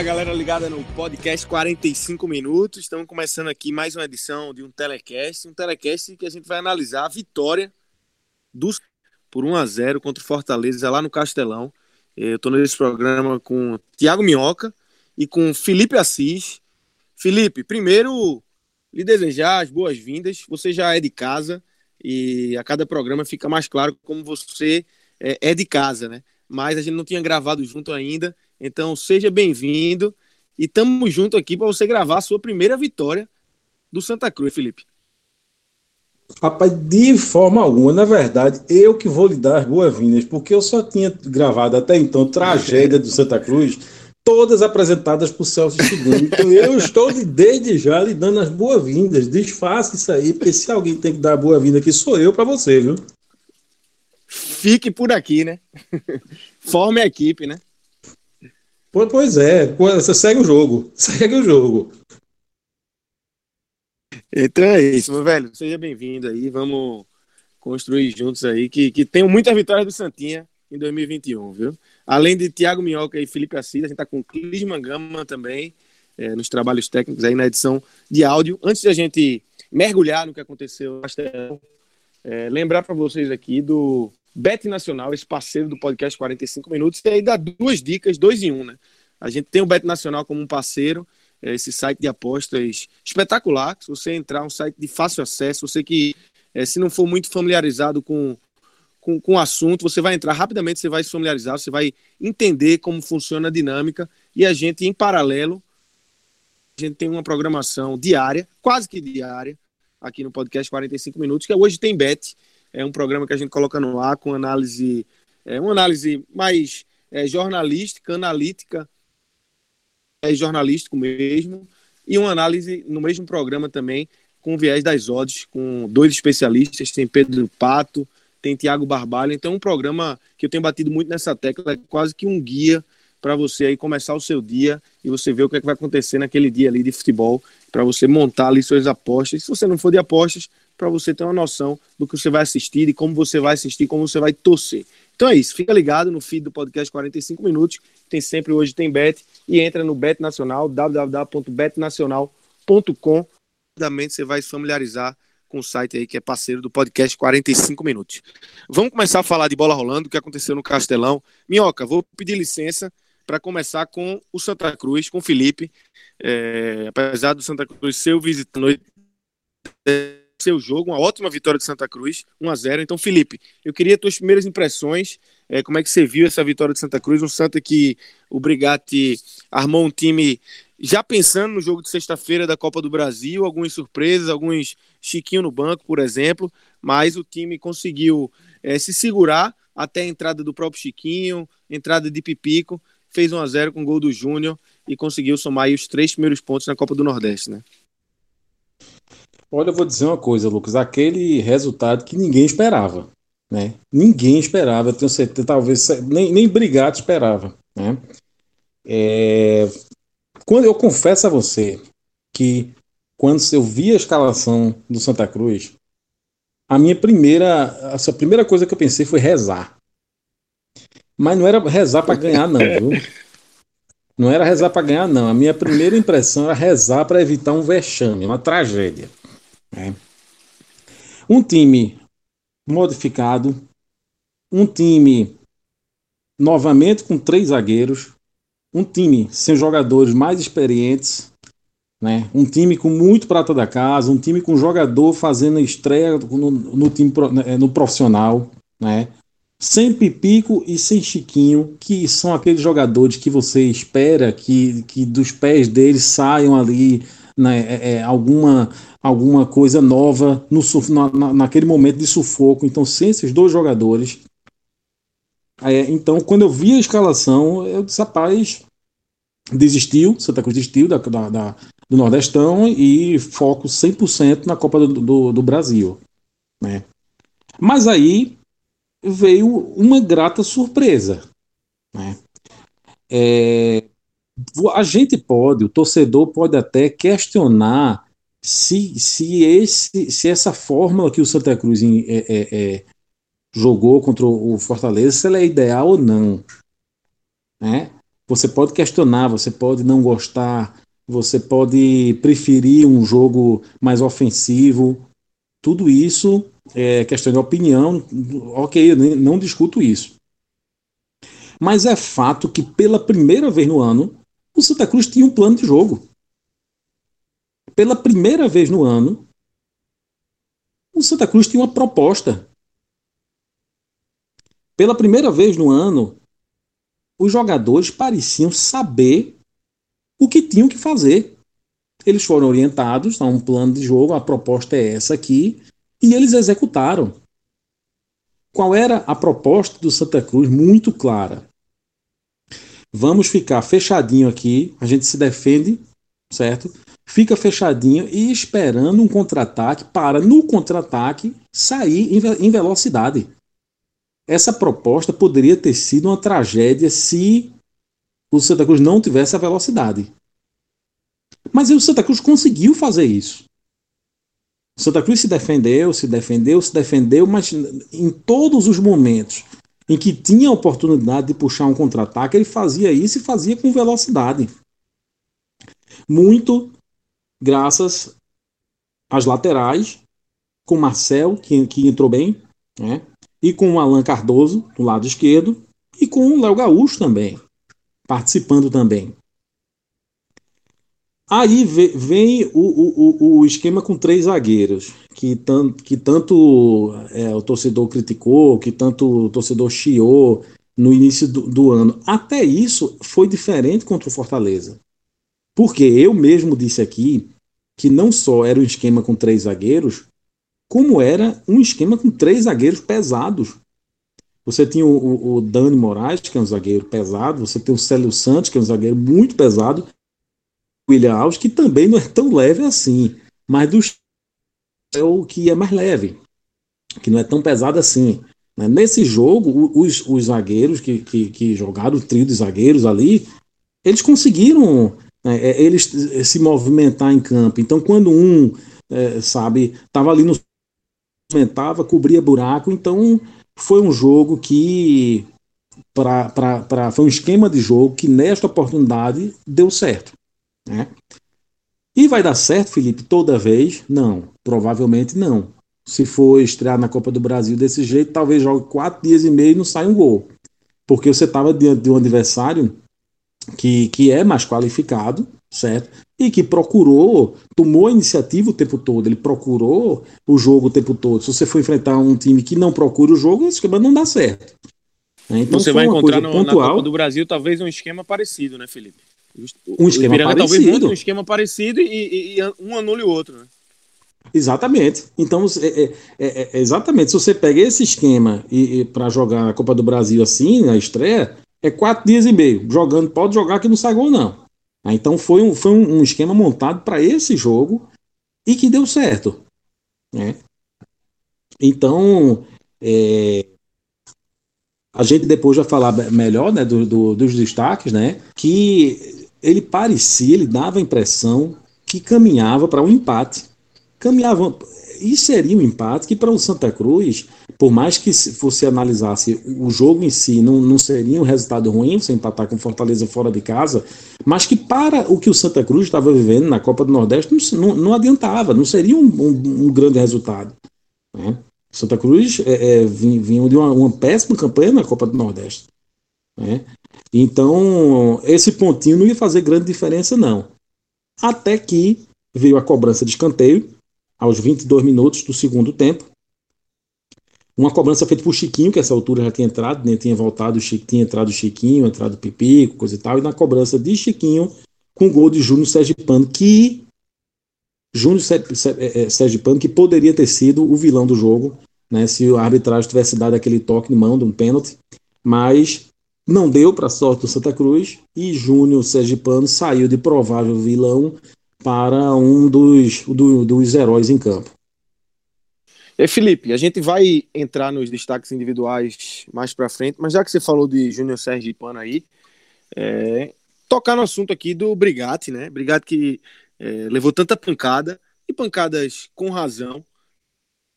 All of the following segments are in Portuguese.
Fala galera ligada no podcast 45 minutos. Estamos começando aqui mais uma edição de um telecast, um telecast que a gente vai analisar a vitória dos por 1 a 0 contra o Fortaleza lá no Castelão. Eu estou nesse programa com Tiago Minhoca e com Felipe Assis. Felipe, primeiro lhe desejar as boas-vindas. Você já é de casa e a cada programa fica mais claro como você é, é de casa, né? Mas a gente não tinha gravado junto ainda então, seja bem-vindo e estamos junto aqui para você gravar a sua primeira vitória do Santa Cruz, Felipe. Rapaz, de forma alguma, na verdade, eu que vou lhe dar as boas-vindas, porque eu só tinha gravado até então Tragédia do Santa Cruz, todas apresentadas por Celso II. Então eu estou de, desde já lhe dando as boas-vindas. Desfaça isso aí, porque se alguém tem que dar boa-vinda aqui, sou eu para você, viu? Fique por aqui, né? Forme a equipe, né? Pois é, você segue o jogo. Segue o jogo. Então é isso, meu velho. Seja bem-vindo aí. Vamos construir juntos aí. Que, que tenham muitas vitórias do Santinha em 2021, viu? Além de Thiago Minhoca e Felipe Assis, a gente tá com Clis Mangama também é, nos trabalhos técnicos aí na edição de áudio. Antes de a gente mergulhar no que aconteceu é, lembrar para vocês aqui do Bet Nacional, esse parceiro do podcast 45 Minutos, e aí dá duas dicas, dois em um, né? A gente tem o Bet Nacional como um parceiro, é esse site de apostas espetacular. Se você entrar, um site de fácil acesso, você que, é, se não for muito familiarizado com, com, com o assunto, você vai entrar rapidamente, você vai se familiarizar, você vai entender como funciona a dinâmica. E a gente, em paralelo, a gente tem uma programação diária, quase que diária, aqui no podcast 45 Minutos, que hoje tem Bet é um programa que a gente coloca no ar com análise, é, uma análise mais é, jornalística, analítica, é jornalístico mesmo, e uma análise no mesmo programa também com viés das odds, com dois especialistas, tem Pedro Pato, tem Tiago Barbalho, então é um programa que eu tenho batido muito nessa tecla, é quase que um guia para você aí começar o seu dia e você ver o que, é que vai acontecer naquele dia ali de futebol, para você montar ali suas apostas. Se você não for de apostas, para você ter uma noção do que você vai assistir e como você vai assistir, como você vai torcer. Então é isso, fica ligado no feed do podcast 45 minutos, tem sempre hoje tem bet e entra no Bet Nacional, www.betnacional.com. Rapidamente você vai se familiarizar com o site aí que é parceiro do podcast 45 minutos. Vamos começar a falar de bola rolando, o que aconteceu no Castelão. Minhoca, vou pedir licença para começar com o Santa Cruz, com o Felipe. É, apesar do Santa Cruz ser o visitante seu jogo, uma ótima vitória de Santa Cruz, 1 a 0 Então, Felipe, eu queria tuas primeiras impressões, é, como é que você viu essa vitória de Santa Cruz, um Santa que o Brigatti armou um time já pensando no jogo de sexta-feira da Copa do Brasil, algumas surpresas, alguns Chiquinho no banco, por exemplo, mas o time conseguiu é, se segurar até a entrada do próprio Chiquinho, entrada de Pipico, fez 1 a 0 com o gol do Júnior e conseguiu somar os três primeiros pontos na Copa do Nordeste, né? Olha, eu vou dizer uma coisa, Lucas. Aquele resultado que ninguém esperava. Né? Ninguém esperava, eu tenho certeza, talvez nem, nem Brigado esperava. Né? É, quando eu confesso a você que quando eu vi a escalação do Santa Cruz, a minha primeira, a primeira coisa que eu pensei foi rezar. Mas não era rezar para ganhar, não, viu? Não era rezar para ganhar, não. A minha primeira impressão era rezar para evitar um vexame, uma tragédia. Né? Um time modificado, um time novamente com três zagueiros, um time sem jogadores mais experientes, né? Um time com muito prata da casa, um time com jogador fazendo estreia no, no time né, no profissional, né? Sem Pipico e sem Chiquinho, que são aqueles jogadores que você espera que, que dos pés deles saiam ali né, é, é, alguma, alguma coisa nova no, na, naquele momento de sufoco. Então, sem esses dois jogadores. É, então, quando eu vi a escalação, eu disse, rapaz, desistiu, Santa Cruz desistiu da, da, da do Nordestão e foco 100% na Copa do, do, do Brasil. Né? Mas aí veio uma grata surpresa. Né? É, a gente pode, o torcedor pode até questionar se, se, esse, se essa fórmula que o Santa Cruz é, é, é, jogou contra o Fortaleza, se ela é ideal ou não. Né? Você pode questionar, você pode não gostar, você pode preferir um jogo mais ofensivo. Tudo isso é questão de opinião. Ok, não discuto isso. Mas é fato que pela primeira vez no ano, o Santa Cruz tinha um plano de jogo. Pela primeira vez no ano, o Santa Cruz tinha uma proposta. Pela primeira vez no ano, os jogadores pareciam saber o que tinham que fazer. Eles foram orientados a um plano de jogo, a proposta é essa aqui, e eles executaram. Qual era a proposta do Santa Cruz? Muito clara. Vamos ficar fechadinho aqui, a gente se defende, certo? Fica fechadinho e esperando um contra-ataque para, no contra-ataque, sair em velocidade. Essa proposta poderia ter sido uma tragédia se o Santa Cruz não tivesse a velocidade. Mas o Santa Cruz conseguiu fazer isso. O Santa Cruz se defendeu, se defendeu, se defendeu, mas em todos os momentos em que tinha a oportunidade de puxar um contra-ataque, ele fazia isso e fazia com velocidade. Muito graças às laterais, com Marcel, que, que entrou bem, né? e com o Alan Cardoso, do lado esquerdo, e com o Léo Gaúcho também participando também. Aí vem o, o, o esquema com três zagueiros, que, tan, que tanto é, o torcedor criticou, que tanto o torcedor chiou no início do, do, ano. Até isso foi diferente contra o Fortaleza. Porque eu mesmo disse aqui que não só era um esquema com três zagueiros, como era um esquema com três zagueiros pesados. Você tinha o, o, o, Dani Moraes, que é um zagueiro pesado, você tem o Célio Santos, que é um zagueiro muito pesado, William Alves, que também não é tão leve assim, mas dos é o que é mais leve, que não é tão pesado assim. Né? Nesse jogo, os, os zagueiros que, que, que, jogaram, o trio de zagueiros ali, eles conseguiram né, é, eles se movimentar em campo. Então, quando um, é, sabe, estava ali no movimentava, cobria buraco, então foi um jogo que pra, foi um esquema de jogo que nesta oportunidade deu certo. Né? E vai dar certo, Felipe, toda vez? Não, provavelmente não. Se for estrear na Copa do Brasil desse jeito, talvez jogue quatro dias e meio e não saia um gol. Porque você estava diante de um adversário que, que é mais qualificado, certo? E que procurou, tomou a iniciativa o tempo todo, ele procurou o jogo o tempo todo. Se você for enfrentar um time que não procura o jogo, esse esquema não dá certo. Né? Então, você vai encontrar no, na Copa do Brasil talvez um esquema parecido, né, Felipe? Um esquema parecido. talvez um esquema parecido e, e, e, um anule o outro, né? Exatamente. Então, é, é, é, é, exatamente. Se você pega esse esquema e, e para jogar a Copa do Brasil assim, na estreia, é quatro dias e meio. Jogando, pode jogar que não sai gol, não. Ah, então foi um, foi um esquema montado para esse jogo e que deu certo. Né? Então, é, a gente depois vai falar melhor né, do, do, dos destaques, né, que ele parecia, ele dava a impressão que caminhava para um empate. Caminhava, e seria um empate que para o Santa Cruz, por mais que você analisasse o jogo em si, não, não seria um resultado ruim você empatar com Fortaleza fora de casa, mas que para o que o Santa Cruz estava vivendo na Copa do Nordeste não, não adiantava, não seria um, um, um grande resultado. Né? Santa Cruz é, é, vinha de uma, uma, péssima campanha na Copa do Nordeste. Né? Então, esse pontinho não ia fazer grande diferença, não. Até que veio a cobrança de escanteio, aos 22 minutos do segundo tempo. Uma cobrança feita por Chiquinho, que essa altura já tinha entrado, né? tinha voltado, tinha entrado Chiquinho, entrado Pipico, coisa e tal, e na cobrança de Chiquinho, com o gol de Júnior Sergipano, que Júnior é, é, Sergipano, que poderia ter sido o vilão do jogo, né, se a arbitragem tivesse dado aquele toque de mão de um pênalti, mas não deu para a sorte do Santa Cruz e Júnior Sergipano saiu de provável vilão para um dos, do, dos heróis em campo. E Felipe, a gente vai entrar nos destaques individuais mais para frente, mas já que você falou de Júnior Sergipano aí, é, tocar no assunto aqui do Brigatti, né? Brigatti que é, levou tanta pancada e pancadas com razão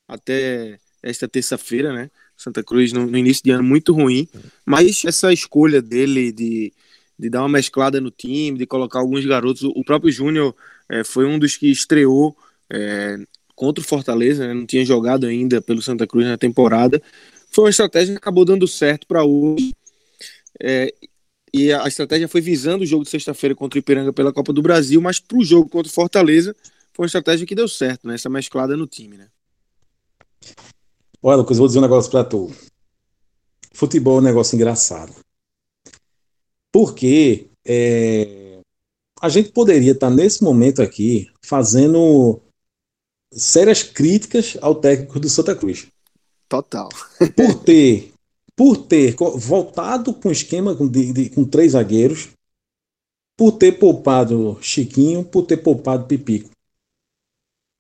até esta terça-feira, né? Santa Cruz no, no, início de ano muito ruim, mas essa escolha dele de, de dar uma mesclada no time, de colocar alguns garotos, o próprio Júnior é, foi um dos que estreou é, contra o Fortaleza, né? não tinha jogado ainda pelo Santa Cruz na temporada. Foi uma estratégia que acabou dando certo para hoje. É, e a estratégia foi visando o jogo de sexta-feira contra o Ipiranga pela Copa do Brasil, mas para o jogo contra o Fortaleza foi uma estratégia que deu certo, né? Essa mesclada no time, né? Olha, Lucas, vou dizer um negócio para tu. Futebol é um negócio engraçado. Porque é, a gente poderia estar nesse momento aqui fazendo sérias críticas ao técnico do Santa Cruz. Total. Por ter, por ter voltado com esquema de, de, com três zagueiros, por ter poupado Chiquinho, por ter poupado Pipico.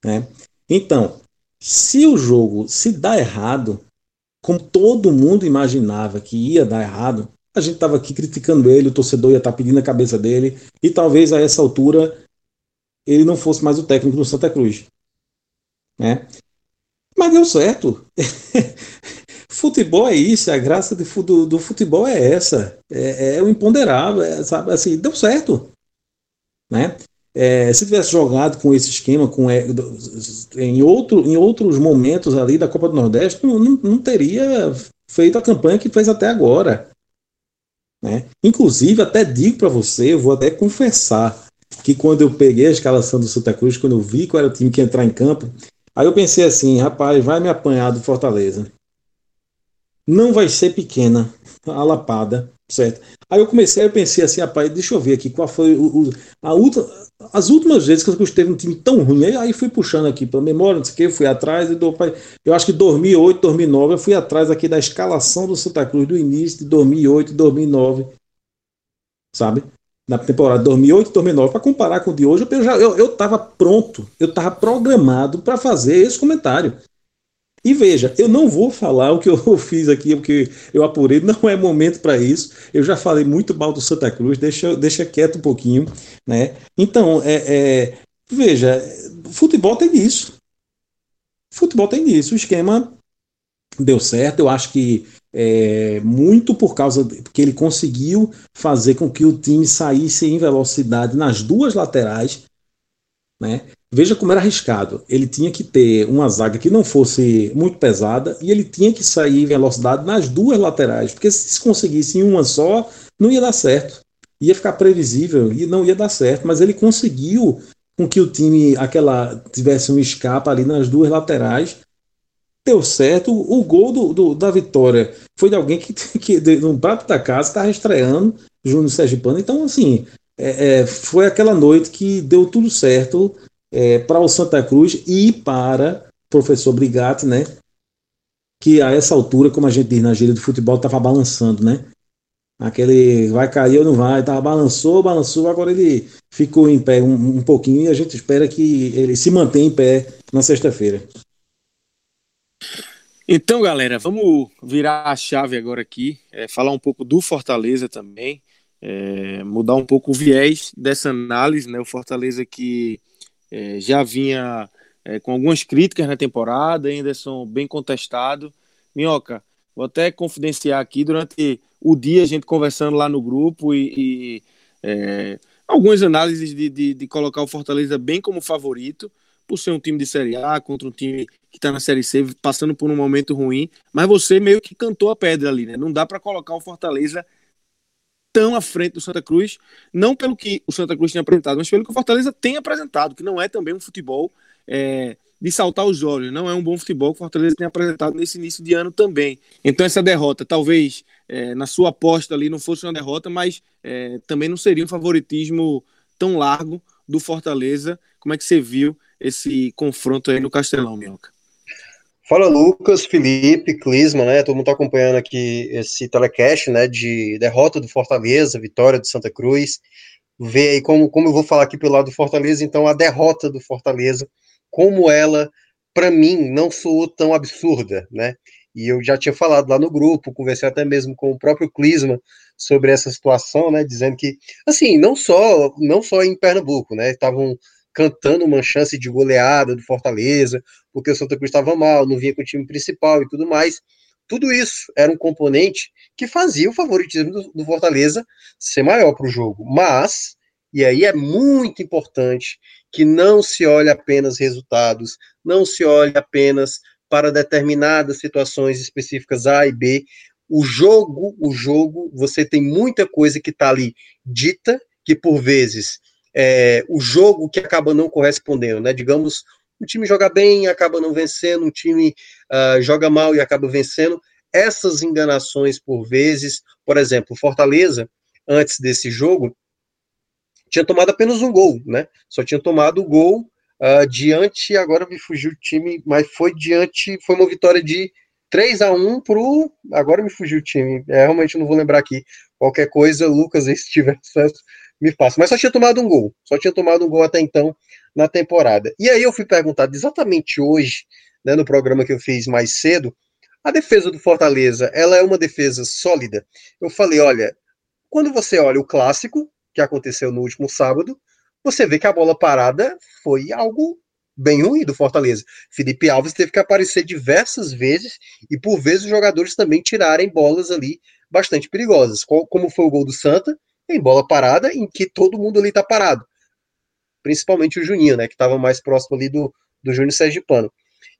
Né? Então, se o jogo se dá errado, como todo mundo imaginava que ia dar errado, a gente estava aqui criticando ele, o torcedor ia estar tá pedindo a cabeça dele, e talvez a essa altura ele não fosse mais o técnico do Santa Cruz. Né? Mas deu certo. futebol é isso, a graça do, do futebol é essa. É, é o imponderável, é, sabe? Assim, deu certo. Né? É, se tivesse jogado com esse esquema com, é, em, outro, em outros momentos ali da Copa do Nordeste, não, não, não teria feito a campanha que fez até agora. Né? Inclusive, até digo para você, eu vou até confessar, que quando eu peguei a escalação do Santa Cruz, quando eu vi qual era o time que ia entrar em campo, aí eu pensei assim, rapaz, vai me apanhar do Fortaleza. Não vai ser pequena a lapada, certo? Aí eu comecei, eu pensei assim, rapaz, deixa eu ver aqui qual foi o, o a última, as últimas vezes que eu teve um time tão ruim, aí fui puxando aqui pela memória, não sei o que, fui atrás, e eu acho que 2008, 2009, eu fui atrás aqui da escalação do Santa Cruz do início de 2008 e 2009, sabe? Na temporada 2008 e 2009, para comparar com o de hoje, eu já eu, eu pronto, eu estava programado para fazer esse comentário. E veja, eu não vou falar o que eu fiz aqui, porque eu apurei, não é momento para isso. Eu já falei muito mal do Santa Cruz, deixa, deixa quieto um pouquinho. Né? Então, é, é, veja, futebol tem isso. Futebol tem isso. O esquema deu certo. Eu acho que é, muito por causa que ele conseguiu fazer com que o time saísse em velocidade nas duas laterais. Né? Veja como era arriscado. Ele tinha que ter uma zaga que não fosse muito pesada e ele tinha que sair em velocidade nas duas laterais, porque se conseguisse em uma só, não ia dar certo. Ia ficar previsível e não ia dar certo, mas ele conseguiu com que o time aquela tivesse um escapa ali nas duas laterais. Deu certo. O gol do, do da vitória foi de alguém que, que no prato da casa estava estreando, Júnior Sergipano. Então, assim, é, é, foi aquela noite que deu tudo certo é, para o Santa Cruz e para o professor Brigatti, né? Que a essa altura, como a gente diz na gíria do futebol, estava balançando, né? Aquele vai cair ou não vai, tava, balançou, balançou, agora ele ficou em pé um, um pouquinho e a gente espera que ele se mantenha em pé na sexta-feira. Então, galera, vamos virar a chave agora aqui, é, falar um pouco do Fortaleza também, é, mudar um pouco o viés dessa análise, né? O Fortaleza que é, já vinha é, com algumas críticas na temporada, são bem contestado. Minhoca, vou até confidenciar aqui durante o dia a gente conversando lá no grupo e, e é, algumas análises de, de, de, colocar o Fortaleza bem como favorito, por ser um time de Série A contra um time que está na Série C, passando por um momento ruim, mas você meio que cantou a pedra ali, né? Não dá para colocar o Fortaleza tão à frente do Santa Cruz, não pelo que o Santa Cruz tinha apresentado, mas pelo que o Fortaleza tem apresentado, que não é também um futebol é, de saltar os olhos, não é um bom futebol que o Fortaleza tem apresentado nesse início de ano também. Então essa derrota, talvez é, na sua aposta ali não fosse uma derrota, mas é, também não seria um favoritismo tão largo do Fortaleza. Como é que você viu esse confronto aí no Castelão, Minhoca? Fala Lucas, Felipe, Clisma, né? Todo mundo está acompanhando aqui esse telecast, né? De derrota do Fortaleza, vitória do Santa Cruz. Ver aí como, como eu vou falar aqui pelo lado do Fortaleza, então a derrota do Fortaleza, como ela, para mim, não soou tão absurda, né? E eu já tinha falado lá no grupo, conversei até mesmo com o próprio Clisma sobre essa situação, né? Dizendo que, assim, não só, não só em Pernambuco, né? Estavam cantando uma chance de goleada do Fortaleza, porque o Santa Cruz estava mal, não vinha com o time principal e tudo mais. Tudo isso era um componente que fazia o favoritismo do, do Fortaleza ser maior para o jogo. Mas, e aí é muito importante que não se olhe apenas resultados, não se olhe apenas para determinadas situações específicas A e B. O jogo, o jogo, você tem muita coisa que está ali dita, que por vezes é, o jogo que acaba não correspondendo, né? Digamos, o time joga bem e acaba não vencendo, o time uh, joga mal e acaba vencendo. Essas enganações, por vezes, por exemplo, Fortaleza, antes desse jogo, tinha tomado apenas um gol, né? Só tinha tomado o gol uh, diante, agora me fugiu o time, mas foi diante, foi uma vitória de 3 a 1 pro. Agora me fugiu o time, é, realmente não vou lembrar aqui. Qualquer coisa, Lucas, se tiver acesso, me passa. Mas só tinha tomado um gol. Só tinha tomado um gol até então na temporada. E aí eu fui perguntado exatamente hoje, né, no programa que eu fiz mais cedo, a defesa do Fortaleza, ela é uma defesa sólida? Eu falei, olha, quando você olha o clássico que aconteceu no último sábado, você vê que a bola parada foi algo bem ruim do Fortaleza. Felipe Alves teve que aparecer diversas vezes e por vezes os jogadores também tirarem bolas ali bastante perigosas, como foi o gol do Santa, em bola parada, em que todo mundo ali tá parado. Principalmente o Juninho, né, que estava mais próximo ali do, do Júnior Sergipano.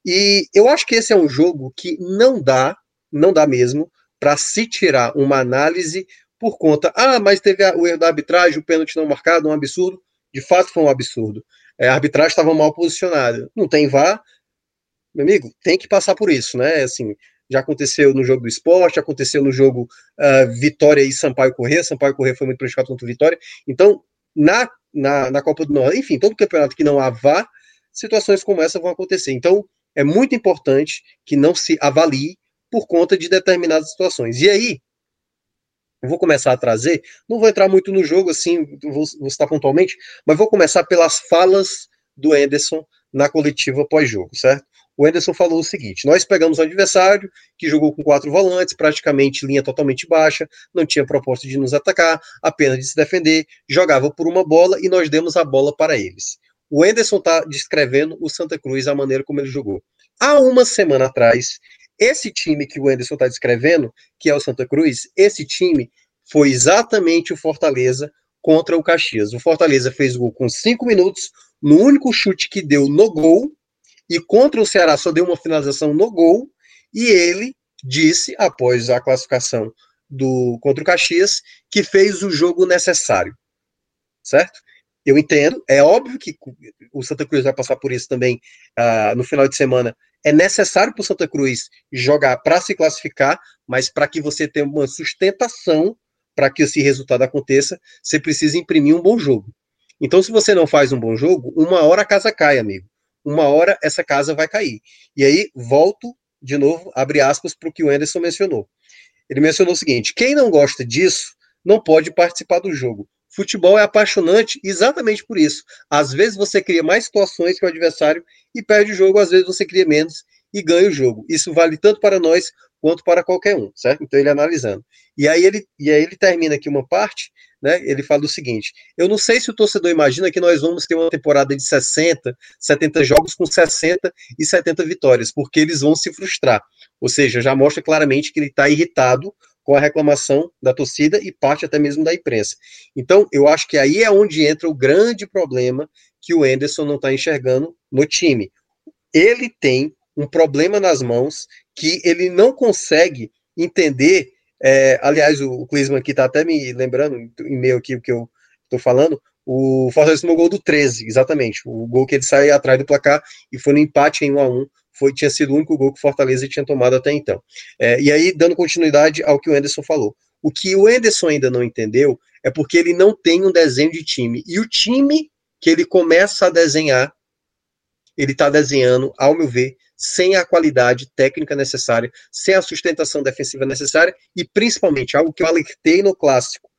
E eu acho que esse é um jogo que não dá, não dá mesmo, para se tirar uma análise por conta, ah, mas teve o erro da arbitragem, o pênalti não marcado, um absurdo. De fato foi um absurdo. É, a arbitragem estava mal posicionada. Não tem VAR, meu amigo, tem que passar por isso, né? Assim, já aconteceu no jogo do esporte, aconteceu no jogo uh, Vitória e Sampaio Corrêa, Sampaio Corrêa foi muito prejudicado contra o Vitória, então, na, na, na Copa do Norte, enfim, todo campeonato que não há VAR, situações como essa vão acontecer, então, é muito importante que não se avalie por conta de determinadas situações, e aí, eu vou começar a trazer, não vou entrar muito no jogo, assim, vou, vou citar pontualmente, mas vou começar pelas falas do Anderson na coletiva pós-jogo, certo? O Anderson falou o seguinte: nós pegamos um adversário que jogou com quatro volantes, praticamente linha totalmente baixa, não tinha proposta de nos atacar, apenas de se defender, jogava por uma bola e nós demos a bola para eles. O Anderson está descrevendo o Santa Cruz, a maneira como ele jogou. Há uma semana atrás, esse time que o Anderson está descrevendo, que é o Santa Cruz, esse time foi exatamente o Fortaleza contra o Caxias. O Fortaleza fez gol com cinco minutos, no único chute que deu no gol, e contra o Ceará só deu uma finalização no gol, e ele disse, após a classificação do contra o Caxias, que fez o jogo necessário. Certo? Eu entendo, é óbvio que o Santa Cruz vai passar por isso também uh, no final de semana. É necessário para o Santa Cruz jogar para se classificar, mas para que você tenha uma sustentação para que esse resultado aconteça, você precisa imprimir um bom jogo. Então, se você não faz um bom jogo, uma hora a casa cai, amigo uma hora essa casa vai cair. E aí, volto de novo, abre aspas, para o que o Anderson mencionou. Ele mencionou o seguinte: quem não gosta disso não pode participar do jogo. Futebol é apaixonante exatamente por isso. Às vezes você cria mais situações que o adversário e perde o jogo, às vezes você cria menos e ganha o jogo. Isso vale tanto para nós quanto para qualquer um, certo? Então ele analisando. E aí ele, e aí ele termina aqui uma parte né, ele fala o seguinte: eu não sei se o torcedor imagina que nós vamos ter uma temporada de 60, 70 jogos com 60 e 70 vitórias, porque eles vão se frustrar. Ou seja, já mostra claramente que ele está irritado com a reclamação da torcida e parte até mesmo da imprensa. Então, eu acho que aí é onde entra o grande problema que o Enderson não está enxergando no time. Ele tem um problema nas mãos que ele não consegue entender É, aliás, o, o Clisman aqui tá até me lembrando, em meio aqui o que eu tô falando, o Fortaleza tomou gol do 13, exatamente. O gol que ele sai atrás do placar e foi no empate em 1 a 1 foi, tinha sido o único gol que o Fortaleza tinha tomado até então. É, e aí, dando continuidade ao que o Anderson falou. O que o Anderson ainda não entendeu é porque ele não tem um desenho de time. E o time que ele começa a desenhar, ele está desenhando, ao meu ver, sem a qualidade técnica necessária, sem a sustentação defensiva necessária e principalmente algo que eu alertei no clássico.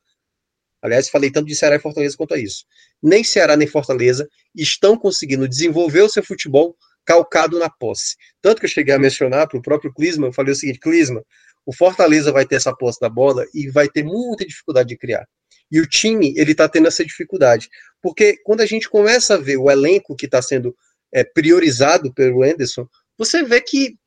Aliás, falei tanto de Ceará e Fortaleza quanto a isso. Nem Ceará nem Fortaleza estão conseguindo desenvolver o seu futebol calcado na posse. Tanto que eu cheguei a mencionar para o próprio Clisma, eu falei o seguinte, Clisma, o Fortaleza vai ter essa posse da bola e vai ter muita dificuldade de criar. E o time, ele está tendo essa dificuldade. Porque quando a gente começa a ver o elenco que está sendo é, priorizado pelo Anderson, você vê que,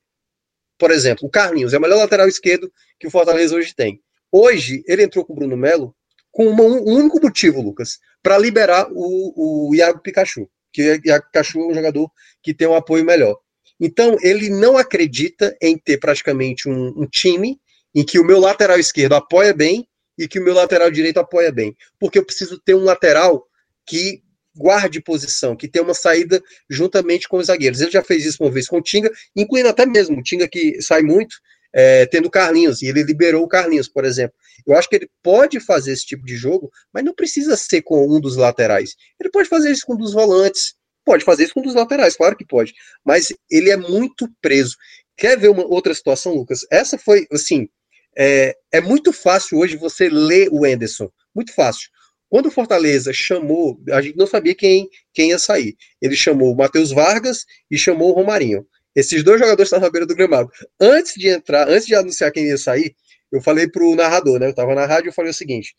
por exemplo, o Carlinhos é o melhor lateral esquerdo que o Fortaleza hoje tem. Hoje, ele entrou com o Bruno Melo com um único motivo, Lucas, para liberar o, o Iago Pikachu. Que o Iago Pikachu é um jogador que tem um apoio melhor. Então, ele não acredita em ter praticamente um, um time em que o meu lateral esquerdo apoia bem e que o meu lateral direito apoia bem. Porque eu preciso ter um lateral que guarde posição, que tenha uma saída juntamente com os zagueiros. Ele já fez isso uma vez com o Tinga, incluindo até mesmo o Tinga que sai muito, é, tendo Carlinhos, e ele liberou o Carlinhos, por exemplo. Eu acho que ele pode fazer esse tipo de jogo, mas não precisa ser com um dos laterais. Ele pode fazer isso com um dos volantes, Pode fazer isso com um dos laterais, claro que pode. Mas ele é muito preso. Quer ver uma outra situação, Lucas? Essa foi, assim, é, é muito fácil hoje você ler o Enderson. Muito fácil. Quando o Fortaleza chamou, a gente não sabia quem, quem ia sair. Ele chamou o Matheus Vargas e chamou o Romarinho. Esses dois jogadores estavam na beira do gramado. Antes de entrar, antes de anunciar quem ia sair, eu falei pro narrador, né? Eu estava na rádio e falei o seguinte: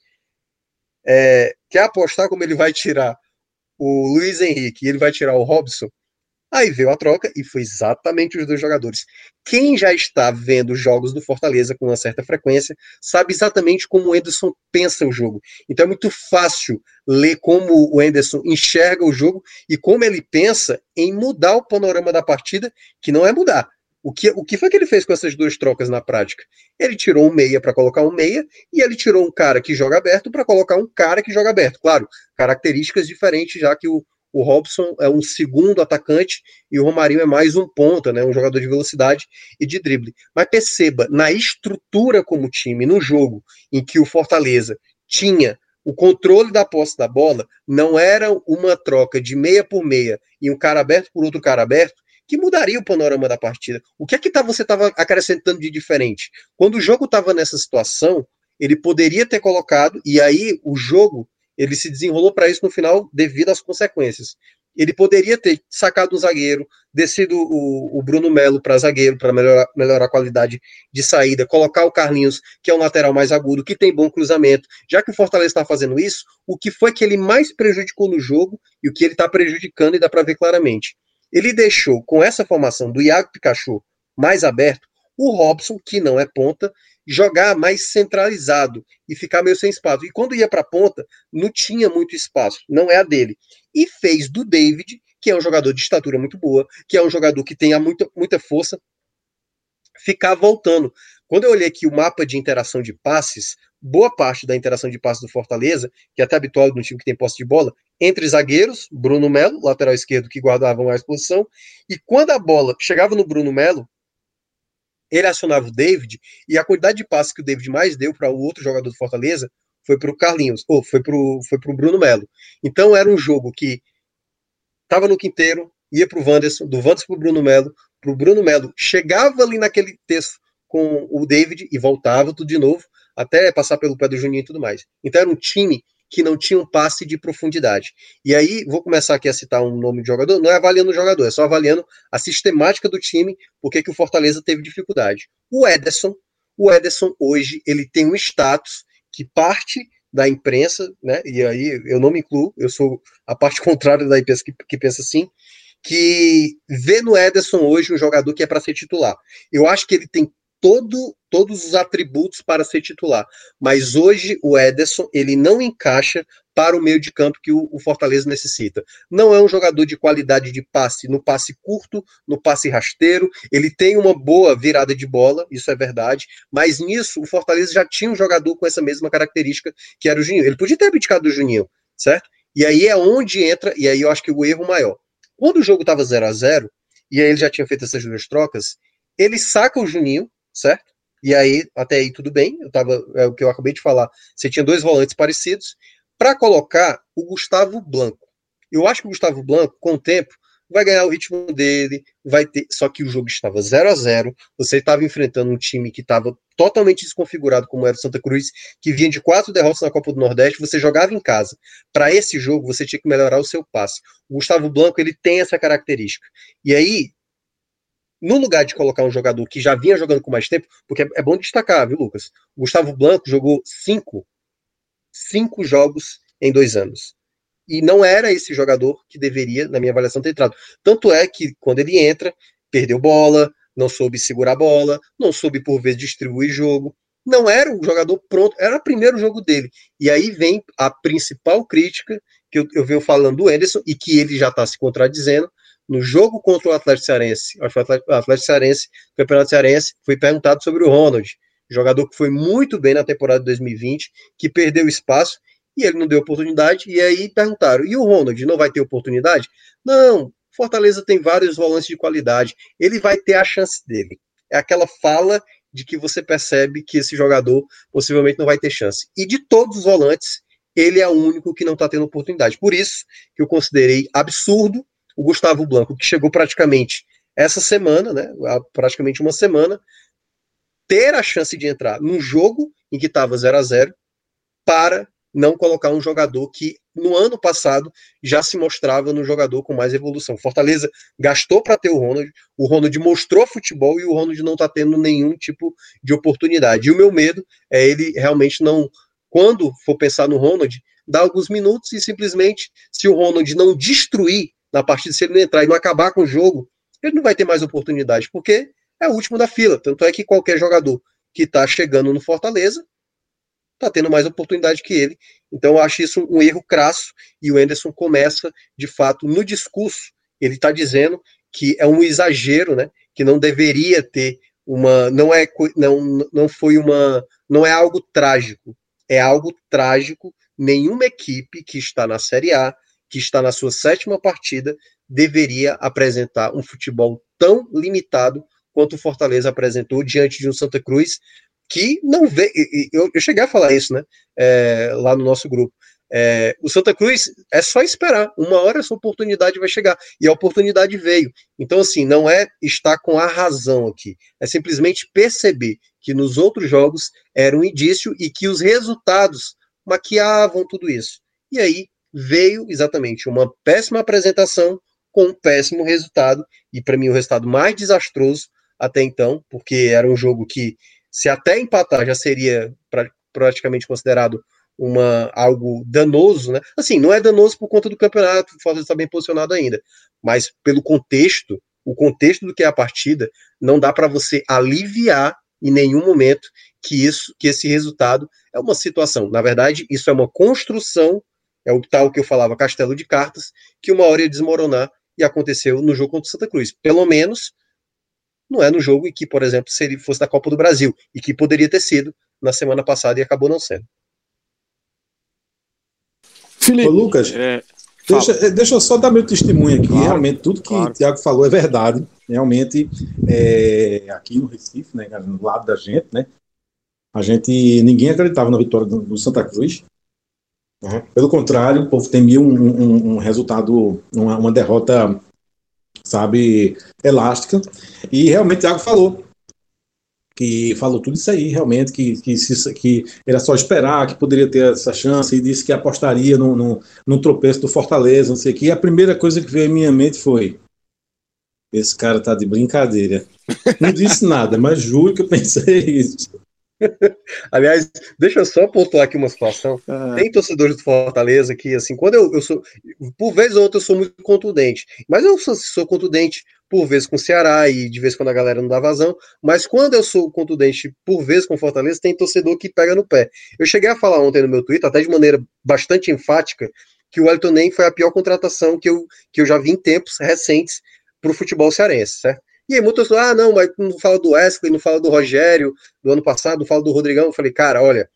é, quer apostar como ele vai tirar o Luiz Henrique e ele vai tirar o Robson, aí veio a troca e foi exatamente os dois jogadores. Quem já está vendo jogos do Fortaleza com uma certa frequência sabe exatamente como o Enderson pensa o jogo. Então é muito fácil ler como o Enderson enxerga o jogo e como ele pensa em mudar o panorama da partida, que não é mudar, o que, o que foi que ele fez com essas duas trocas na prática? Ele tirou um meia para colocar um meia e ele tirou um cara que joga aberto para colocar um cara que joga aberto. Claro, características diferentes, já que o, o Robson é um segundo atacante e o Romarinho é mais um ponta, né, um jogador de velocidade e de drible. Mas perceba, na estrutura como time, no jogo em que o Fortaleza tinha o controle da posse da bola, não era uma troca de meia por meia e um cara aberto por outro cara aberto, que mudaria o panorama da partida. O que é que tá, você estava acrescentando de diferente? Quando o jogo estava nessa situação, ele poderia ter colocado, e aí o jogo ele se desenrolou para isso no final devido às consequências. Ele poderia ter sacado um zagueiro, descido o, o Bruno Melo para zagueiro, para melhorar, melhorar a qualidade de saída, colocar o Carlinhos, que é um lateral mais agudo, que tem bom cruzamento. Já que o Fortaleza está fazendo isso, o que foi que ele mais prejudicou no jogo e o que ele está prejudicando, e dá para ver claramente ele deixou com essa formação do Iago Pikachu mais aberto, o Robson, que não é ponta, jogar mais centralizado e ficar meio sem espaço. E quando ia para a ponta, não tinha muito espaço, não é a dele. E fez do David, que é um jogador de estatura muito boa, que é um jogador que tem muita, muita força, ficar voltando. Quando eu olhei aqui o mapa de interação de passes, boa parte da interação de passes do Fortaleza, que é até habitual no time que tem posse de bola, entre zagueiros, Bruno Melo, lateral esquerdo que guardava mais posição, e quando a bola chegava no Bruno Melo, ele acionava o David, e a quantidade de passes que o David mais deu para o outro jogador do Fortaleza foi para o Carlinhos, ou foi para o foi pro Bruno Melo. Então era um jogo que estava no quinteiro, ia para o Wanderson, do Wanderson para o Bruno Melo, para o Bruno Melo, chegava ali naquele texto com o David e voltava tudo de novo, até passar pelo pé do Juninho e tudo mais. Então era um time que não tinha um passe de profundidade. E aí, vou começar aqui a citar um nome de jogador, não é avaliando o jogador, é só avaliando a sistemática do time, porque que o Fortaleza teve dificuldade. O Ederson, o Ederson hoje, ele tem um status que parte da imprensa, né, e aí eu não me incluo, eu sou a parte contrária da imprensa que, que pensa assim, que vê no Ederson hoje um jogador que é para ser titular. Eu acho que ele tem todo todos os atributos para ser titular. Mas hoje o Ederson, ele não encaixa para o meio de campo que o, o, Fortaleza necessita. Não é um jogador de qualidade de passe no passe curto, no passe rasteiro. Ele tem uma boa virada de bola, isso é verdade. Mas nisso, o Fortaleza já tinha um jogador com essa mesma característica, que era o Juninho. Ele podia ter abdicado do Juninho, certo? E aí é onde entra, e aí eu acho que o erro maior. Quando o jogo estava 0 a 0 e aí ele já tinha feito essas duas trocas, ele saca o Juninho, certo? E aí, até aí tudo bem, eu tava, é o que eu acabei de falar. Você tinha dois volantes parecidos, para colocar o Gustavo Blanco. Eu acho que o Gustavo Blanco, com o tempo, vai ganhar o ritmo dele, vai ter. Só que o jogo estava 0 a 0 Você estava enfrentando um time que estava totalmente desconfigurado, como era o Santa Cruz, que vinha de quatro derrotas na Copa do Nordeste. Você jogava em casa. Para esse jogo, você tinha que melhorar o seu passe. O Gustavo Blanco ele tem essa característica. E aí, no lugar de colocar um jogador que já vinha jogando com mais tempo, porque é bom destacar, viu, Lucas? O Gustavo Blanco jogou cinco, cinco jogos em dois anos. E não era esse jogador que deveria, na minha avaliação, ter entrado. Tanto é que, quando ele entra, perdeu bola, não soube segurar a bola, não soube, por vezes, distribuir jogo. Não era um jogador pronto, era o primeiro jogo dele. E aí vem a principal crítica que eu, eu venho falando do Anderson e que ele já está se contradizendo, no jogo contra o Atlético Cearense, o Atlético Cearense, o Campeonato Cearense, foi perguntado sobre o Ronald, jogador que foi muito bem na temporada de 2020, que perdeu espaço e ele não deu oportunidade. E aí perguntaram: e o Ronald não vai ter oportunidade? Não, Fortaleza tem vários volantes de qualidade, ele vai ter a chance dele. É aquela fala de que você percebe que esse jogador possivelmente não vai ter chance. E de todos os volantes, ele é o único que não está tendo oportunidade. Por isso que eu considerei absurdo o Gustavo Blanco, que chegou praticamente essa semana, né, há praticamente uma semana, ter a chance de entrar num jogo em que estava 0 a 0 para não colocar um jogador que no ano passado já se mostrava no jogador com mais evolução. Fortaleza gastou para ter o Ronald, o Ronald mostrou futebol e o Ronald não está tendo nenhum tipo de oportunidade. E o meu medo é ele realmente não, quando for pensar no Ronald, dar alguns minutos e simplesmente, se o Ronald não destruir na partida, se ele não entrar e não acabar com o jogo, ele não vai ter mais oportunidade, porque é o último da fila. Tanto é que qualquer jogador que está chegando no Fortaleza está tendo mais oportunidade que ele. Então eu acho isso um erro crasso e o Enderson começa, de fato, no discurso, ele está dizendo que é um exagero, né? Que não deveria ter uma, não é, não, não foi uma, não é algo trágico, é algo trágico. Nenhuma equipe que está na Série A que está na sua sétima partida, deveria apresentar um futebol tão limitado quanto o Fortaleza apresentou diante de um Santa Cruz que não vê. Eu, eu cheguei a falar isso, né? É, lá no nosso grupo. É, o Santa Cruz é só esperar, uma hora essa oportunidade vai chegar, e a oportunidade veio. Então, assim, não é estar com a razão aqui, é simplesmente perceber que nos outros jogos era um indício e que os resultados maquiavam tudo isso. E aí veio exatamente uma péssima apresentação com um péssimo resultado, e para mim o resultado mais desastroso até então, porque era um jogo que, se até empatar, já seria pra, praticamente considerado uma algo danoso, né? Assim, não é danoso por conta do campeonato, o Fortaleza está bem posicionado ainda, mas pelo contexto, o contexto do que é a partida, não dá para você aliviar em nenhum momento que isso, que esse resultado é uma situação. Na verdade, isso é uma construção é o tal que eu falava, castelo de cartas, que uma hora ia desmoronar e aconteceu no jogo contra o Santa Cruz. Pelo menos não é no jogo em que, por exemplo, se ele fosse da Copa do Brasil e que poderia ter sido na semana passada e acabou não sendo. Felipe, Ô, Lucas, é, deixa, deixa eu só dar meu testemunho aqui. Claro, Realmente, tudo que claro. o Tiago falou é verdade. Realmente, é, aqui no Recife, né, no lado da gente, né, a gente, ninguém acreditava na vitória do, do Santa Cruz. Né? Pelo contrário, o povo temia um, um, um resultado, uma, uma, derrota, sabe, elástica. E realmente o Thiago falou. Que falou tudo isso aí, realmente, que, que, se, que era só esperar, que poderia ter essa chance, e disse que apostaria no, no, no tropeço do Fortaleza, não sei o que. E a primeira coisa que veio em minha mente foi: esse cara tá de brincadeira. Não disse nada, mas juro que eu pensei isso. Aliás, deixa eu só pontuar aqui uma situação. Ah. Tem torcedores do Fortaleza que, assim, quando eu, eu sou. Por vez ou outra eu sou muito contundente. Mas eu sou, sou contundente por vezes com o Ceará e de vez quando a galera não dá vazão, mas quando eu sou contundente por vezes com Fortaleza, tem torcedor que pega no pé. Eu cheguei a falar ontem no meu Twitter, até de maneira bastante enfática, que o Elton Nem foi a pior contratação que eu, que eu já vi em tempos recentes para o futebol cearense, certo? E aí muitos ah, não, mas não fala do Wesley, não fala do Rogério do ano passado, não fala do Rodrigão. Eu falei, cara, olha,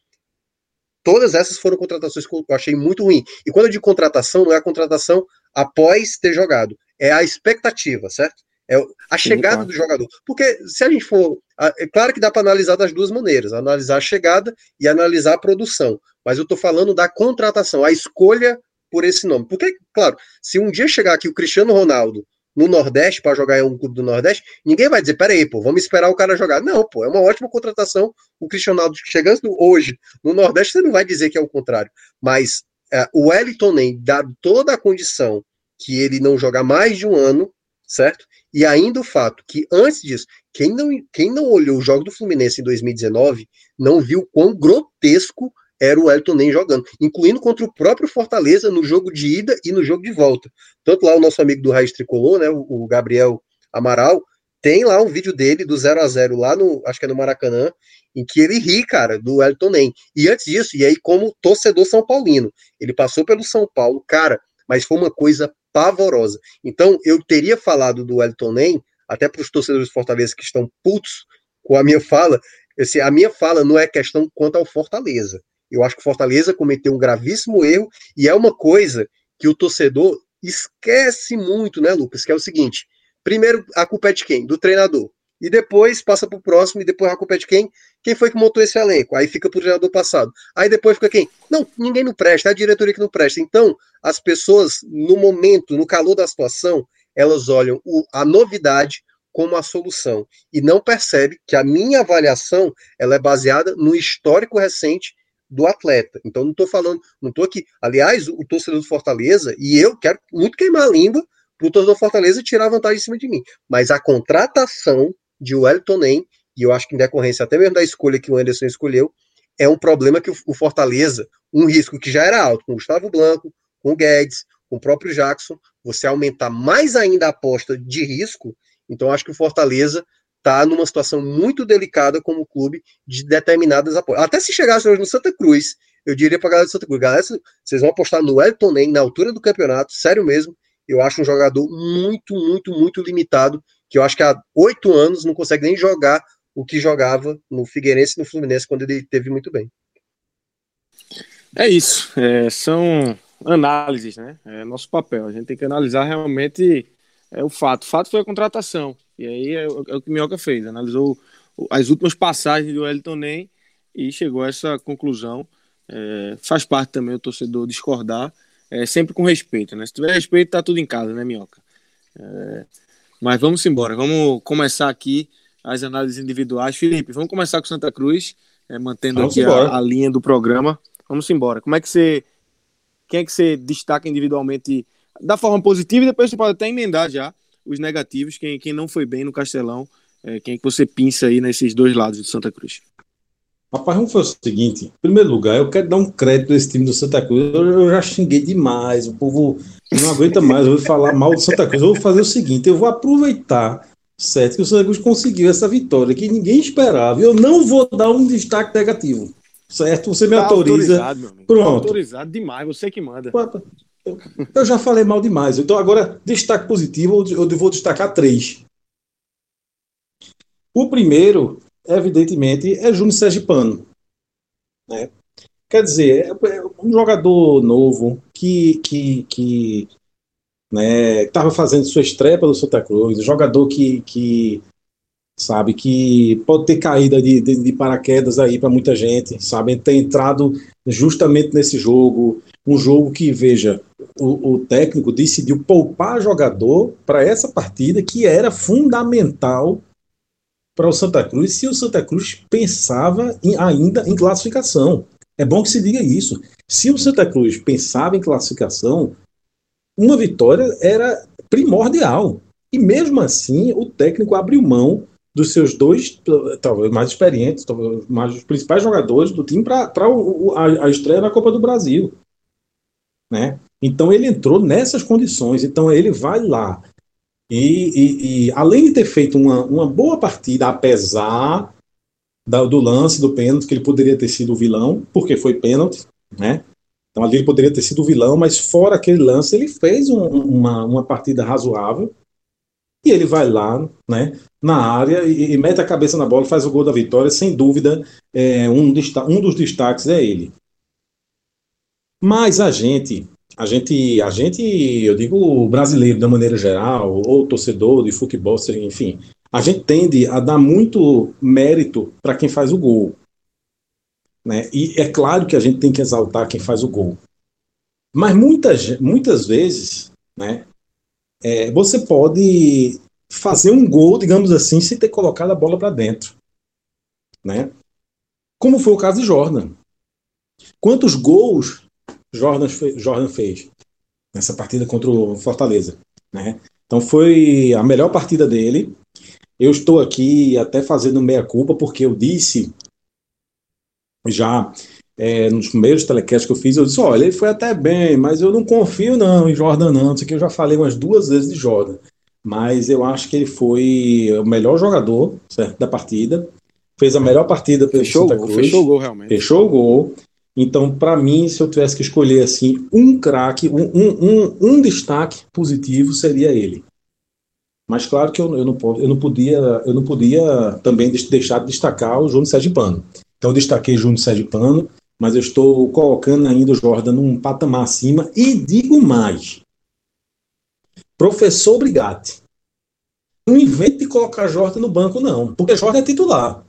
todas essas foram contratações que eu achei muito ruim. E quando eu digo contratação, não é a contratação após ter jogado, é a expectativa, certo? É a Sim, chegada claro. do jogador. Porque se a gente for. É claro que dá para analisar das duas maneiras: analisar a chegada e analisar a produção. Mas eu estou falando da contratação, a escolha por esse nome. Porque, claro, se um dia chegar aqui o Cristiano Ronaldo no Nordeste para jogar em um clube do Nordeste, ninguém vai dizer, peraí, pô, vamos esperar o cara jogar. Não, pô, é uma ótima contratação. O Cristiano Ronaldo chegando hoje no Nordeste, você não vai dizer que é o contrário. Mas é, o Wellington nem, dado toda a condição que ele não joga mais de um ano, certo? E ainda o fato que, antes disso, quem não, quem não olhou o jogo do Fluminense em 2019 não viu quão grotesco era o Elton Nem jogando, incluindo contra o próprio Fortaleza no jogo de ida e no jogo de volta. Tanto lá o nosso amigo do Raiz Tricolor, né, o Gabriel Amaral, tem lá um vídeo dele do 0 a 0 lá no, acho que é no Maracanã, em que ele ri, cara, do Elton Nem. E antes disso, e aí como torcedor São Paulino, ele passou pelo São Paulo, cara, mas foi uma coisa pavorosa. Então, eu teria falado do Elton Nem, até para os torcedores do Fortaleza que estão putos com a minha fala, a minha fala não é questão quanto ao Fortaleza. Eu acho que o Fortaleza cometeu um gravíssimo erro e é uma coisa que o torcedor esquece muito, né, Lucas? Que é o seguinte: primeiro, a culpa é de quem? Do treinador. E depois passa para o próximo, e depois a culpa é de quem? Quem foi que montou esse elenco? Aí fica para o treinador passado. Aí depois fica quem? Não, ninguém não presta, é a diretoria que não presta. Então, as pessoas, no momento, no calor da situação, elas olham o, a novidade como a solução e não percebe que a minha avaliação ela é baseada no histórico recente do atleta. Então não estou falando, não estou aqui. Aliás, o, torcedor do Fortaleza, e eu quero muito queimar a língua para o torcedor do Fortaleza tirar vantagem em cima de mim. Mas a contratação de Wellington Nem, e eu acho que em decorrência até mesmo da escolha que o Anderson escolheu, é um problema que o Fortaleza, um risco que já era alto, com o Gustavo Blanco, com o Guedes, com o próprio Jackson, você aumentar mais ainda a aposta de risco, então acho que o Fortaleza está numa situação muito delicada como clube de determinadas apostas. Até se chegasse hoje no Santa Cruz, eu diria para a galera do Santa Cruz, galera, vocês vão apostar no Elton Nem na altura do campeonato, sério mesmo, eu acho um jogador muito, muito, muito limitado, que eu acho que há oito anos não consegue nem jogar o que jogava no Figueirense e no Fluminense quando ele teve muito bem. É isso, é, são análises, né? É nosso papel. A gente tem que analisar realmente é, o fato. O fato foi a contratação. E aí é, é o que o Minhoca fez, analisou as últimas passagens do Wellington Nem e chegou a essa conclusão. É, faz parte também o torcedor discordar, é, sempre com respeito, né? Se tiver respeito, tá tudo em casa, né, Minhoca? É, mas vamos embora, vamos começar aqui as análises individuais. Felipe, vamos começar com Santa Cruz, é, mantendo vamos aqui a, a, linha do programa. Vamos embora. Como é que você. Quem é que você destaca individualmente da forma positiva e depois você pode até emendar já os negativos, quem, quem não foi bem no Castelão, é, quem é que você pinça aí nesses dois lados de Santa Cruz? Rapaz, vamos fazer o seguinte: em primeiro lugar, eu quero dar um crédito a esse time do Santa Cruz. Eu, eu já xinguei demais, o povo não aguenta mais eu vou falar mal do Santa Cruz. Eu vou fazer o seguinte: eu vou aproveitar, certo, que o Santa Cruz conseguiu essa vitória que ninguém esperava. Eu não vou dar um destaque negativo, certo? Você me tá autoriza. Amigo. Pronto. Tá autorizado demais, você que manda. Eu já falei mal demais. Então, agora, destaque positivo, eu vou destacar três. O primeiro, evidentemente, é Júnior Sergipano. Né? Quer dizer, é um jogador novo que que, que né, estava fazendo sua estreia pelo Santa Cruz, um jogador que, que sabe que pode ter caído de, de, de paraquedas aí para muita gente, sabe, ter entrado justamente nesse jogo, um jogo que, veja, o, o técnico decidiu poupar jogador para essa partida que era fundamental para o Santa Cruz se o Santa Cruz pensava em, ainda em classificação. É bom que se diga isso. Se o Santa Cruz pensava em classificação, uma vitória era primordial. E mesmo assim, o técnico abriu mão dos seus dois, talvez mais experientes, talvez mais os principais jogadores do time para a, a estreia na Copa do Brasil. Né? Então ele entrou nessas condições. Então ele vai lá E, e, e, além de ter feito uma, uma boa partida, apesar da, do lance do pênalti, que ele poderia ter sido o vilão, porque foi pênalti, né? Então ali ele poderia ter sido o vilão, mas fora aquele lance, ele fez um, uma, uma partida razoável. E ele vai lá, né, na área e, e, mete a cabeça na bola, faz o gol da vitória. Sem dúvida, é, um, um dos destaques é ele. Mas a gente, a gente, a gente, eu digo brasileiro da maneira geral, ou torcedor de futebol, enfim, a gente tende a dar muito mérito para quem faz o gol. Né? E é claro que a gente tem que exaltar quem faz o gol. Mas muitas, muitas vezes, né, é, você pode fazer um gol, digamos assim, sem ter colocado a bola para dentro. Né? Como foi o caso de Jordan. Quantos gols Jordan, Jordan fez nessa partida contra o Fortaleza. Né? Então foi a melhor partida dele. Eu estou aqui até fazendo meia-culpa, porque eu disse já é, nos primeiros telecasts que eu fiz, eu disse, olha, ele foi até bem, mas eu não confio não em Jordan não, isso aqui eu já falei umas duas vezes de Jordan, mas eu acho que ele foi o melhor jogador certo, da partida, fez a melhor partida pelo fechou Santa Cruz. Fechou o gol, realmente. Fechou o gol, então, para mim, se eu tivesse que escolher assim um craque, um, um, um, destaque positivo seria ele. Mas claro que eu, eu, não, eu, não, podia, eu não podia também deixar de destacar o Júnior Pano. Então, eu destaquei Júnior Pano, mas eu estou colocando ainda o Jordan num patamar acima e digo mais. Professor Brigatti. Não invente de colocar Jordan no banco, não, porque Jordan é titular.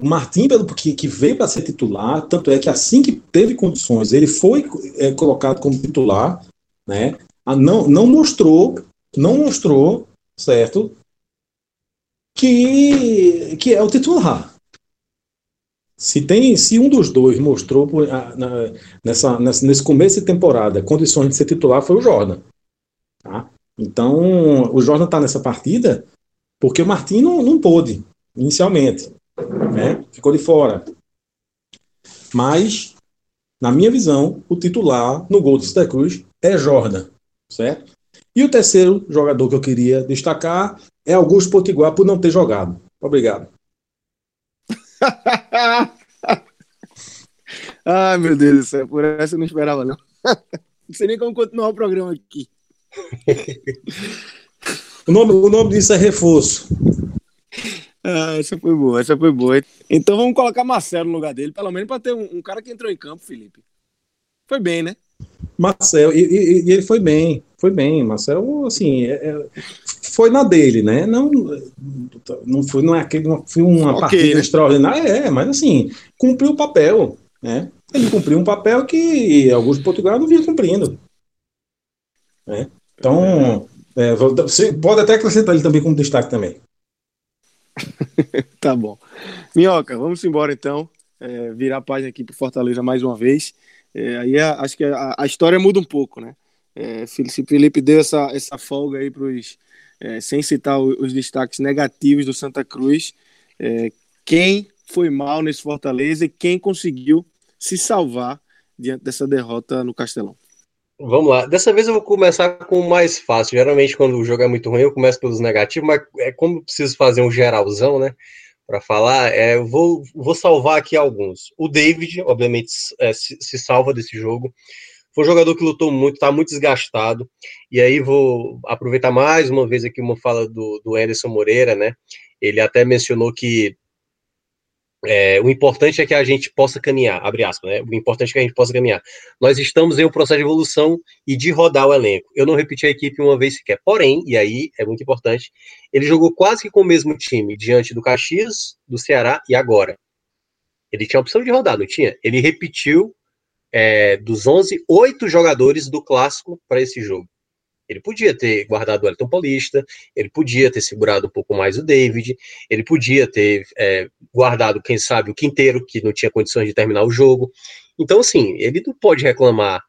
O Martim, pelo que, que veio para ser titular, tanto é que assim que teve condições, ele foi é, colocado como titular, né? Não, não mostrou, não mostrou, certo? Que, que é o titular. Se tem, se um dos dois mostrou na, nessa, nessa, nesse começo de temporada condições de ser titular, foi o Jordan. Tá? Então, o Jordan está nessa partida porque o Martim não, não pôde, inicialmente né? Ficou de fora. Mas, na minha visão, o titular no gol do Santa Cruz é Jordan, certo? E o terceiro jogador que eu queria destacar é Augusto Potiguar por não ter jogado. Obrigado. Ai, meu Deus do céu, por essa eu não esperava, não. Não sei nem como continuar o programa aqui. o, nome, o nome disso é reforço. Ah, essa foi boa, essa foi boa. Então vamos colocar Marcelo no lugar dele, pelo menos para ter um, um, cara que entrou em campo, Felipe. Foi bem, né? Marcelo, e, e, e ele foi bem, foi bem. Marcelo, assim, é, é, foi na dele, né? Não, não foi, não é aquele, não foi uma okay, partida né? extraordinária, é, mas assim, cumpriu o papel, né? Ele cumpriu um papel que alguns Portugal não vinha cumprindo. Né? Então, é, você pode até acrescentar ele também como destaque também. tá bom. Minhoca, vamos embora então. É, virar a página aqui para Fortaleza mais uma vez. É, aí a, acho que a, a, história muda um pouco, né? É, Felipe deu essa, essa folga aí para os. É, sem citar os, os, destaques negativos do Santa Cruz, é, quem foi mal nesse Fortaleza e quem conseguiu se salvar diante dessa derrota no Castelão? Vamos lá. Dessa vez eu vou começar com o mais fácil. Geralmente, quando o jogo é muito ruim, eu começo pelos negativos, mas é como eu preciso fazer um geralzão, né? Para falar, é, eu vou, vou salvar aqui alguns. O David, obviamente, é, se, se, salva desse jogo. Foi um jogador que lutou muito, está muito desgastado. E aí vou aproveitar mais uma vez aqui uma fala do, do Anderson Moreira, né? Ele até mencionou que é, o importante é que a gente possa caminhar, abre aspas, né? O importante é que a gente possa caminhar. Nós estamos em um processo de evolução e de rodar o elenco. Eu não repeti a equipe uma vez sequer. Porém, e aí é muito importante, ele jogou quase que com o mesmo time diante do Caxias, do Ceará e agora. Ele tinha a opção de rodar, não tinha? Ele repetiu é, dos 11, oito jogadores do clássico para esse jogo. Ele podia ter guardado o Elton Paulista, ele podia ter segurado um pouco mais o David, ele podia ter é, guardado, quem sabe, o Quinteiro, que não tinha condições de terminar o jogo. Então, assim, ele não pode reclamar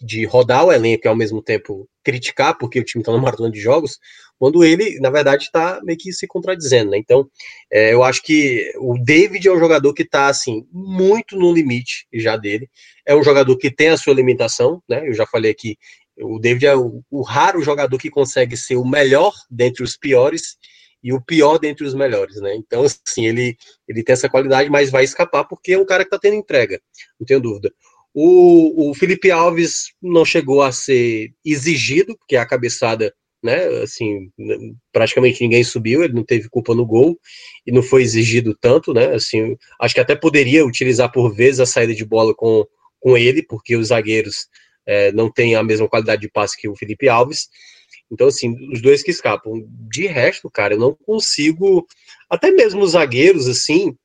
de rodar o elenco e ao mesmo tempo criticar porque o time está no maratona de jogos, quando ele, na verdade, está meio que se contradizendo, né? Então, é, eu acho que o David é um jogador que está, assim, muito no limite já dele. É um jogador que tem a sua limitação, né? Eu já falei aqui O David é o, o, raro jogador que consegue ser o melhor dentre os piores e o pior dentre os melhores, né? Então, assim, ele, ele tem essa qualidade, mas vai escapar porque é um cara que tá tendo entrega, não tenho dúvida. O, o Felipe Alves não chegou a ser exigido, porque a cabeçada, né, assim, praticamente ninguém subiu, ele não teve culpa no gol e não foi exigido tanto, né? Assim, acho que até poderia utilizar por vezes a saída de bola com, com ele, porque os zagueiros é, não têm a mesma qualidade de passe que o Felipe Alves. Então, assim, os dois que escapam. De resto, cara, eu não consigo. Até mesmo os zagueiros, assim,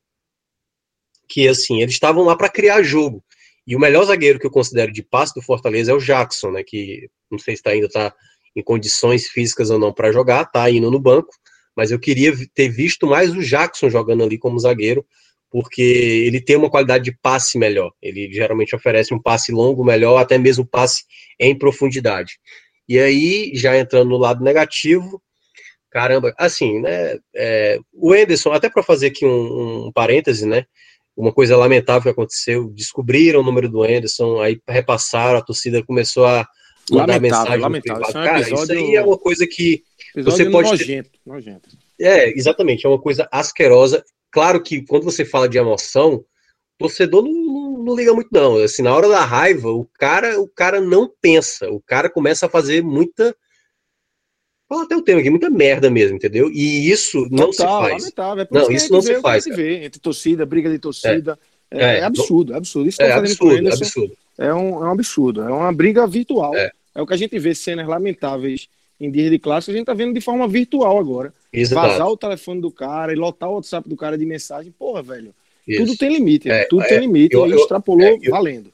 que assim, eles estavam lá para criar jogo. E o melhor zagueiro que eu considero de passe do Fortaleza é o Jackson, né? Que não sei se tá ainda tá em condições físicas ou não para jogar, tá indo no banco, mas eu queria ter visto mais o Jackson jogando ali como zagueiro, porque ele tem uma qualidade de passe melhor. Ele geralmente oferece um passe longo melhor, até mesmo passe em profundidade. E aí, já entrando no lado negativo, caramba, assim, né? É, o Enderson, até para fazer aqui um, um parêntese, né? uma coisa lamentável que aconteceu, descobriram o número do Anderson, aí repassaram, a torcida começou a mandar lamentável, mensagem lamentável. Isso, é um Cara, episódio... isso aí é uma coisa que você pode nojento, ter... nojento. É, exatamente, é uma coisa asquerosa. Claro que quando você fala de emoção, o torcedor não, não, não, liga muito não. Assim, na hora da raiva, o cara, o cara não pensa, o cara começa a fazer muita Fala até o termo aqui, muita merda mesmo, entendeu? E isso não se faz. Lamentável. É não, isso não se faz. Vê, entre torcida, briga de torcida. É, é, é absurdo, é absurdo. Isso é, absurdo, com absurdo. É, um, é um absurdo. É uma briga virtual. É. é o que a gente vê cenas lamentáveis em dias de clássico, a gente tá vendo de forma virtual agora. Exato. Vazar o telefone do cara e lotar o WhatsApp do cara de mensagem. Porra, velho. Isso. Tudo tem limite. É, tudo tem limite. Eu, eu, extrapolou eu, valendo.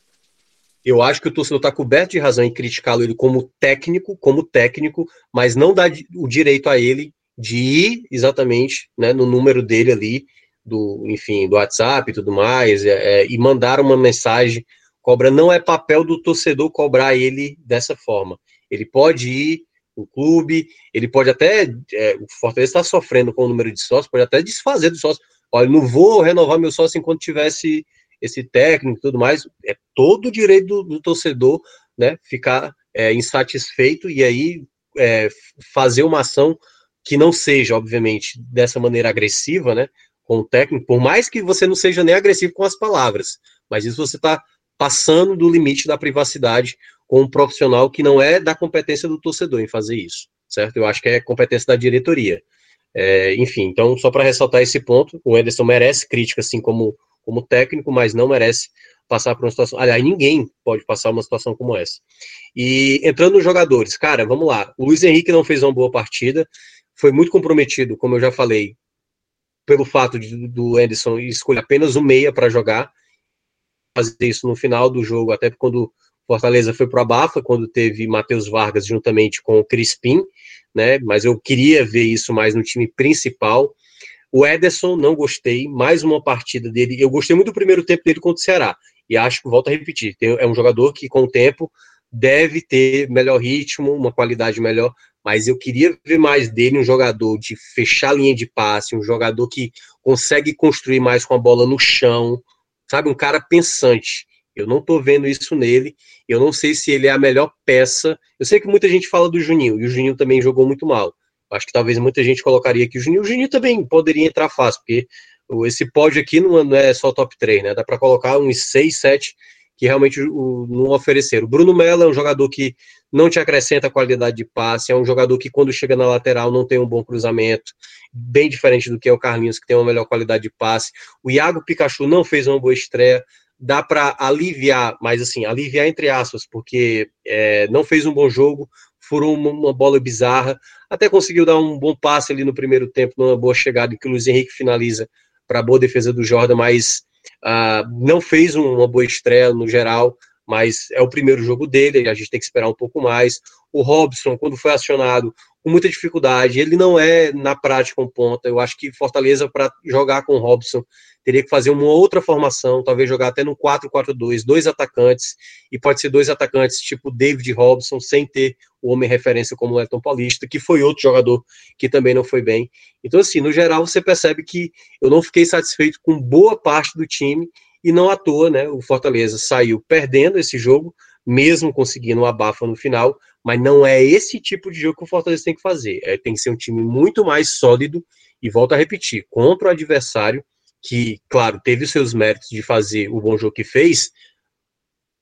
Eu acho que o torcedor está coberto de razão em criticá-lo ele como técnico, como técnico, mas não dá o direito a ele de ir exatamente né, no número dele ali, do, enfim, do WhatsApp e tudo mais, é, é, e mandar uma mensagem. Cobra não é papel do torcedor cobrar ele dessa forma. Ele pode ir no clube, ele pode até. É, o Fortaleza está sofrendo com o número de sócios, pode até desfazer do sócio. Olha, não vou renovar meu sócio enquanto tivesse esse técnico e tudo mais, é todo o direito do, do torcedor, né, ficar é, insatisfeito e aí é, fazer uma ação que não seja, obviamente, dessa maneira agressiva, né, com o técnico, por mais que você não seja nem agressivo com as palavras, mas isso você está passando do limite da privacidade com um profissional que não é da competência do torcedor em fazer isso, certo? Eu acho que é competência da diretoria. É, enfim, então, só para ressaltar esse ponto, o Ederson merece crítica, assim como como técnico, mas não merece passar por uma situação. Aliás, ninguém pode passar uma situação como essa. E entrando nos jogadores, cara, vamos lá. O Luiz Henrique não fez uma boa partida, foi muito comprometido, como eu já falei, pelo fato de, do Anderson escolher apenas o meia para jogar, fazer isso no final do jogo, até quando Fortaleza foi para a Bafa, quando teve Matheus Vargas juntamente com o Crispim, né? Mas eu queria ver isso mais no time principal. O Ederson, não gostei, mais uma partida dele. Eu gostei muito do primeiro tempo dele contra o Ceará. E acho que, volto a repetir, tem, é um jogador que, com o tempo, deve ter melhor ritmo, uma qualidade melhor. Mas eu queria ver mais dele, um jogador de fechar a linha de passe, um jogador que consegue construir mais com a bola no chão, sabe? Um cara pensante. Eu não tô vendo isso nele. Eu não sei se ele é a melhor peça. Eu sei que muita gente fala do Juninho, e o Juninho também jogou muito mal. Acho que talvez muita gente colocaria aqui o Juninho. O Juninho também poderia entrar fácil, porque esse pódio aqui não é só top 3, né? Dá para colocar uns 6, 7 que realmente não ofereceram. O Bruno Mello é um jogador que não te acrescenta qualidade de passe, é um jogador que quando chega na lateral não tem um bom cruzamento, bem diferente do que é o Carlinhos, que tem uma melhor qualidade de passe. O Iago Pikachu não fez uma boa estreia, dá para aliviar, mas assim, aliviar entre aspas, porque é, não fez um bom jogo, furou uma, uma, bola bizarra, até conseguiu dar um bom passe ali no primeiro tempo, numa boa chegada, que o Luiz Henrique finaliza para boa defesa do Jordan, mas uh, não fez uma boa estreia no geral, mas é o primeiro jogo dele, a gente tem que esperar um pouco mais. O Robson, quando foi acionado, com muita dificuldade, ele não é na prática um ponta. Eu acho que Fortaleza, para jogar com o Robson, teria que fazer uma outra formação, talvez jogar até no 4-4-2, dois atacantes, e pode ser dois atacantes tipo David Robson, sem ter o homem referência como o Elton Paulista, que foi outro jogador que também não foi bem. Então, assim, no geral, você percebe que eu não fiquei satisfeito com boa parte do time, e não à toa, né, o Fortaleza saiu perdendo esse jogo, mesmo conseguindo o abafa no final, mas não é esse tipo de jogo que o Fortaleza tem que fazer. É, tem que ser um time muito mais sólido e volto a repetir, contra o adversário que, claro, teve os seus méritos de fazer o bom jogo que fez,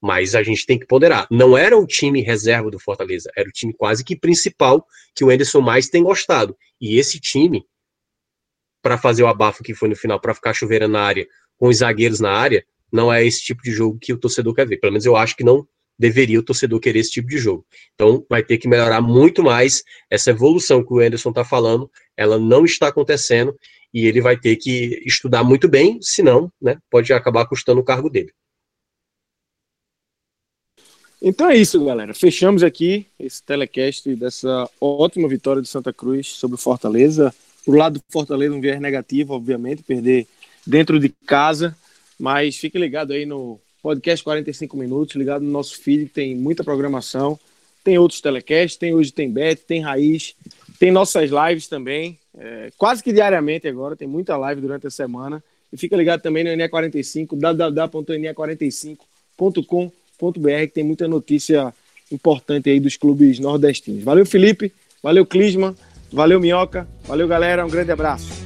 mas a gente tem que ponderar. Não era o time reserva do Fortaleza, era o time quase que principal que o Enderson mais tem gostado. E esse time, para fazer o abafo que foi no final, para ficar chuveira na área, com os zagueiros na área, não é esse tipo de jogo que o torcedor quer ver. Pelo menos eu acho que não deveria o torcedor querer esse tipo de jogo. Então vai ter que melhorar muito mais essa evolução que o Anderson está falando, ela não está acontecendo e ele vai ter que estudar muito bem, senão, né, pode acabar custando o cargo dele. Então é isso, galera. Fechamos aqui esse telecast dessa ótima vitória do Santa Cruz sobre o Fortaleza. O lado do Fortaleza um viés negativo, obviamente, perder dentro de casa, mas fique ligado aí no podcast 45 minutos, ligado no nosso feed, que tem muita programação. Tem outros telecasts, tem hoje tem Bet, tem Raiz, tem nossas lives também, é, quase que diariamente agora, tem muita live durante a semana. E fica ligado também no NE45, www.ne45.com.br, que tem muita notícia importante aí dos clubes nordestinos. Valeu, Felipe. Valeu, Clisman. Valeu, Minhoca. Valeu, galera. Um grande abraço.